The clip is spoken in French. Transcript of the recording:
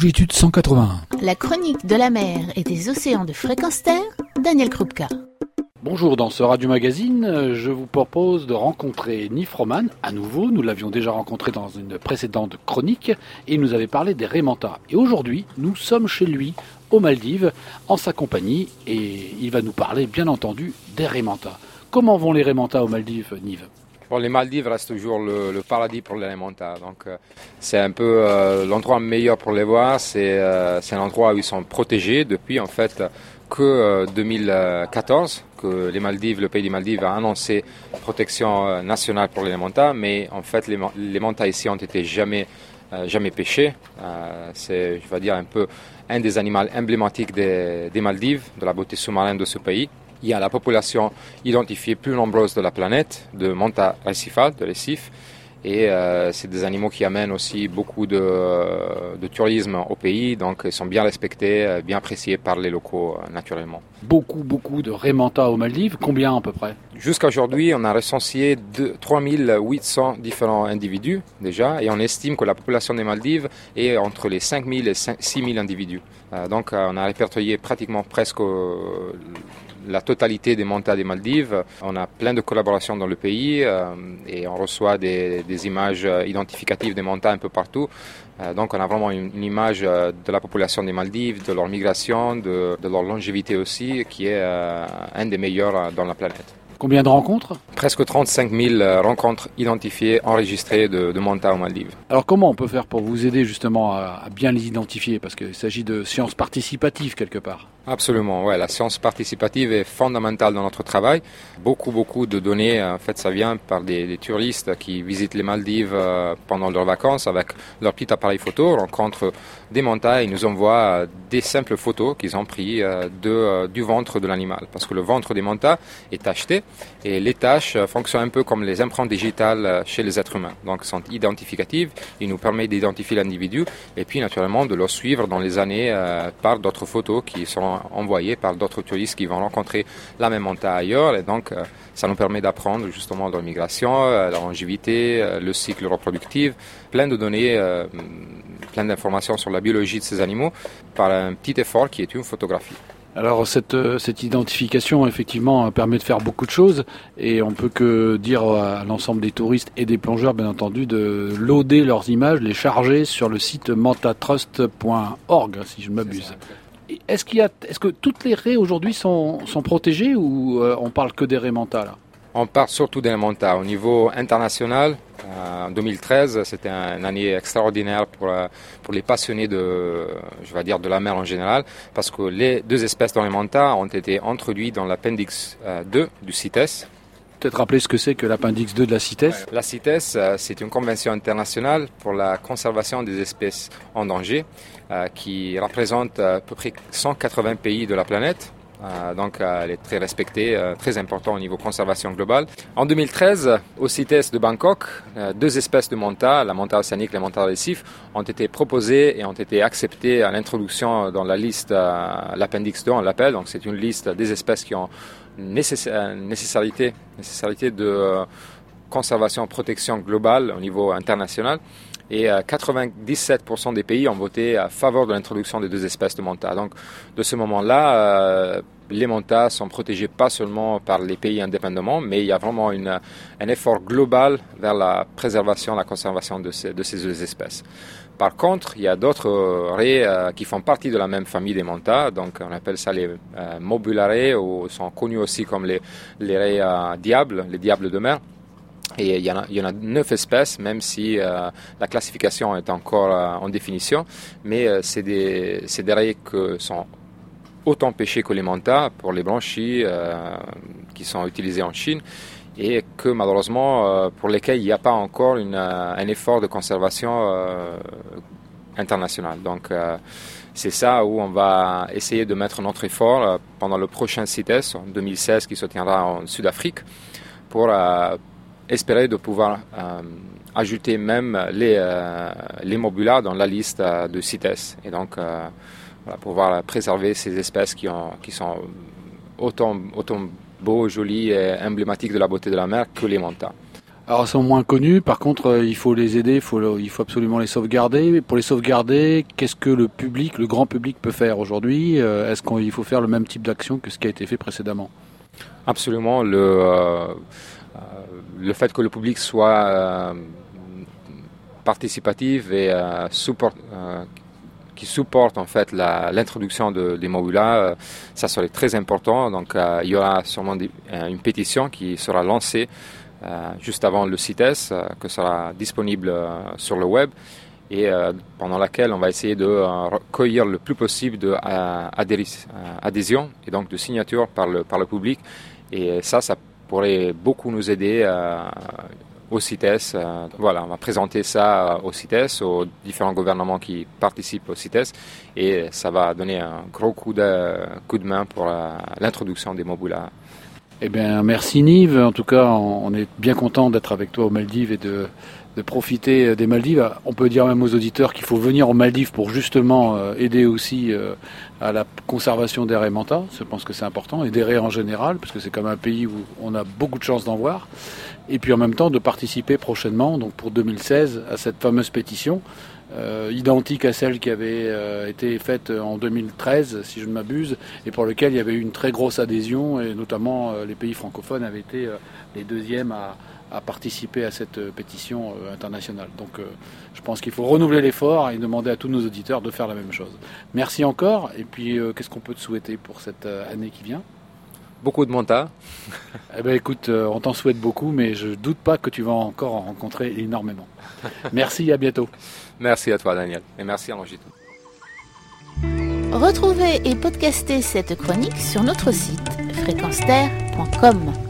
longitude 181. La chronique de la mer et des océans de fréquence terre, Daniel Krupka. Bonjour, dans ce Radio Magazine, je vous propose de rencontrer Nif Roman à nouveau. Nous l'avions déjà rencontré dans une précédente chronique et il nous avait parlé des Rémentas. Et aujourd'hui, nous sommes chez lui, aux Maldives, en sa compagnie et il va nous parler, bien entendu, des Rémentas. Comment vont les Rémentas aux Maldives, Nive? Les Maldives restent toujours le, paradis pour les Rémentas. Donc, euh, c'est un peu euh, l'endroit meilleur pour les voir. C'est euh, un endroit où ils sont protégés depuis en fait que 2014 que les Maldives, le pays des Maldives a annoncé protection nationale pour les Rémentas, mais en fait les, ici ont été jamais jamais pêchés. c'est, je vais dire, un peu un des animaux emblématiques des Maldives, de la beauté sous-marine de ce pays il y a la population identifiée plus nombreuse de la planète, de Manta récifale, de récifs, et euh, c'est des animaux qui amènent aussi beaucoup de, de, tourisme au pays, donc ils sont bien respectés, euh, bien appréciés par les locaux euh, naturellement. Beaucoup, beaucoup de rémanta aux Maldives, combien à peu près? Jusqu'à aujourd'hui, on a recensé 3800 différents individus déjà, et on estime que la population des Maldives est entre les 5000 et 6000 individus. donc on a répertorié pratiquement presque la totalité des mantas des Maldives. On a plein de collaborations dans le pays euh, et on reçoit des, images identificatives des mantas un peu partout. Euh, donc on a vraiment une, image euh, de la population des Maldives, de leur migration, de, de leur longévité aussi, qui est un des meilleurs dans la planète. Combien de rencontres? Presque 35 000 euh, rencontres identifiées, enregistrées de, de Manta aux Maldives. Alors comment on peut faire pour vous aider justement à, bien les identifier? Parce qu'il s'agit de sciences participatives quelque part. Absolument, ouais, la science participative est fondamentale dans notre travail. Beaucoup, beaucoup de données, en fait, ça vient par des, touristes qui visitent les Maldives euh, pendant leurs vacances avec leur petit appareil photo, rencontrent des mantas et nous envoient des simples photos qu'ils ont pris euh, de, du ventre de l'animal. Parce que le ventre des mantas est acheté et les tâches euh, fonctionnent un peu comme les empreintes digitales euh, chez les êtres humains. Donc, sont identificatives. Ils nous permettent d'identifier l'individu et puis, naturellement, de le suivre dans les années euh, par d'autres photos qui seront envoyées par d'autres touristes qui vont rencontrer la même montagne ailleurs. Et donc, ça nous permet d'apprendre justement leur migration, la longévité, le cycle reproductif, plein de données, plein d'informations sur la biologie de ces animaux par un petit effort qui est une photographie. Alors cette, euh, cette identification effectivement permet de faire beaucoup de choses et on peut que dire à l'ensemble des touristes et des plongeurs bien entendu de loader leurs images, les charger sur le site mantatrust.org si je ne m'abuse. Est-ce que toutes les raies aujourd'hui sont, protégées ou euh, on parle que des raies mentales? On parle surtout des mantas. Au niveau international, euh, en 2013, c'était une année extraordinaire pour, euh, les passionnés de, la mer en général, parce que les deux espèces mantas ont été introduites dans l'appendix 2 euh, du CITES. Peut-être rappeler ce que c'est que l'appendix 2 de la CITES La CITES, c'est une convention internationale pour la conservation des espèces en danger qui représente à peu près 180 pays de la planète. euh, donc euh, elle est très respectée, euh, très important au niveau conservation globale. En 2013, au CITES de Bangkok, deux espèces de manta, la manta océanique et la manta récif, ont été proposées et ont été acceptées à l'introduction dans la liste, l'appendix 2 on l'appelle, donc c'est une liste des espèces qui ont nécessité, nécessité de conservation protection globale au niveau international et 97% euh, des pays ont voté à faveur de l'introduction des deux espèces de manta. Donc de ce moment-là, euh, les mantas sont protégés pas seulement par les pays indépendamment, mais il y a vraiment une, un effort global vers la préservation, la conservation de ces, de ces deux espèces. Par contre, il y a d'autres raies euh, qui font partie de la même famille des mantas, donc on appelle ça les euh, ou sont connus aussi comme les, les raies diables, les diables de mer. Et il y, en a, il neuf espèces, même si euh, la classification est encore euh, en définition. Mais euh, c'est des, des raies qui sont autant pêchées que les mantas pour les blanchis qui sont utilisés en Chine et que malheureusement pour lesquels il n'y a pas encore une, un effort de conservation international. Donc c'est ça où on va essayer de mettre notre effort pendant le prochain CITES en 2016 qui se tiendra en Sud-Afrique pour, espérer de pouvoir euh, ajouter même les, euh, les mobulas dans la liste euh, de CITES et donc pouvoir préserver ces espèces qui, ont, qui sont autant, autant beaux, jolies et emblématiques de la beauté de la mer que les mantas. Alors, elles sont moins connues. Par contre, il faut les aider. Il faut, il faut absolument les sauvegarder. Pour les sauvegarder, qu'est-ce que le public, le grand public, peut faire aujourd'hui? Est-ce qu'il faut faire le même type d'action que ce qui a été fait précédemment? Absolument. Le, le fait que le public soit participatif et support, qui supporte en fait l'introduction de, des euh, ça serait très important. Donc euh, il y aura sûrement euh, une pétition qui sera lancée juste avant le CITES, que sera disponible sur le web et pendant laquelle on va essayer de recueillir le plus possible d'adhésion et donc de signatures par le, par le public. Et ça, ça pourrait beaucoup nous aider au CITES. Euh, voilà, on va présenter ça euh, au CITES, aux différents gouvernements qui participent au CITES, et ça va donner un gros coup de, coup de main pour l'introduction des Mobula. Eh bien, merci Nive. En tout cas, on est bien content d'être avec toi aux Maldives et de, profiter des Maldives. On peut dire même aux auditeurs qu'il faut venir aux Maldives pour justement euh, aider aussi à la conservation des raies Je pense que c'est important, et des raies en général, parce que c'est comme un pays où on a beaucoup de chances d'en voir et puis en même temps de participer prochainement, donc pour 2016, à cette fameuse pétition, euh, identique à celle qui avait euh, été faite en 2013, si je ne m'abuse, et pour lequel il y avait eu une très grosse adhésion, et notamment euh, les pays francophones avaient été les deuxièmes à, à, participer à cette pétition internationale. Donc je pense qu'il faut renouveler l'effort et demander à tous nos auditeurs de faire la même chose. Merci encore, et puis qu'est-ce qu'on peut te souhaiter pour cette année qui vient? Beaucoup de monta. Eh ben écoute, euh, on t'en souhaite beaucoup, mais je doute pas que tu vas encore en rencontrer énormément. Merci, à bientôt. Merci à toi, Daniel, et merci à Angito. Retrouvez et podcastez cette chronique sur notre site fréquenceterre.com.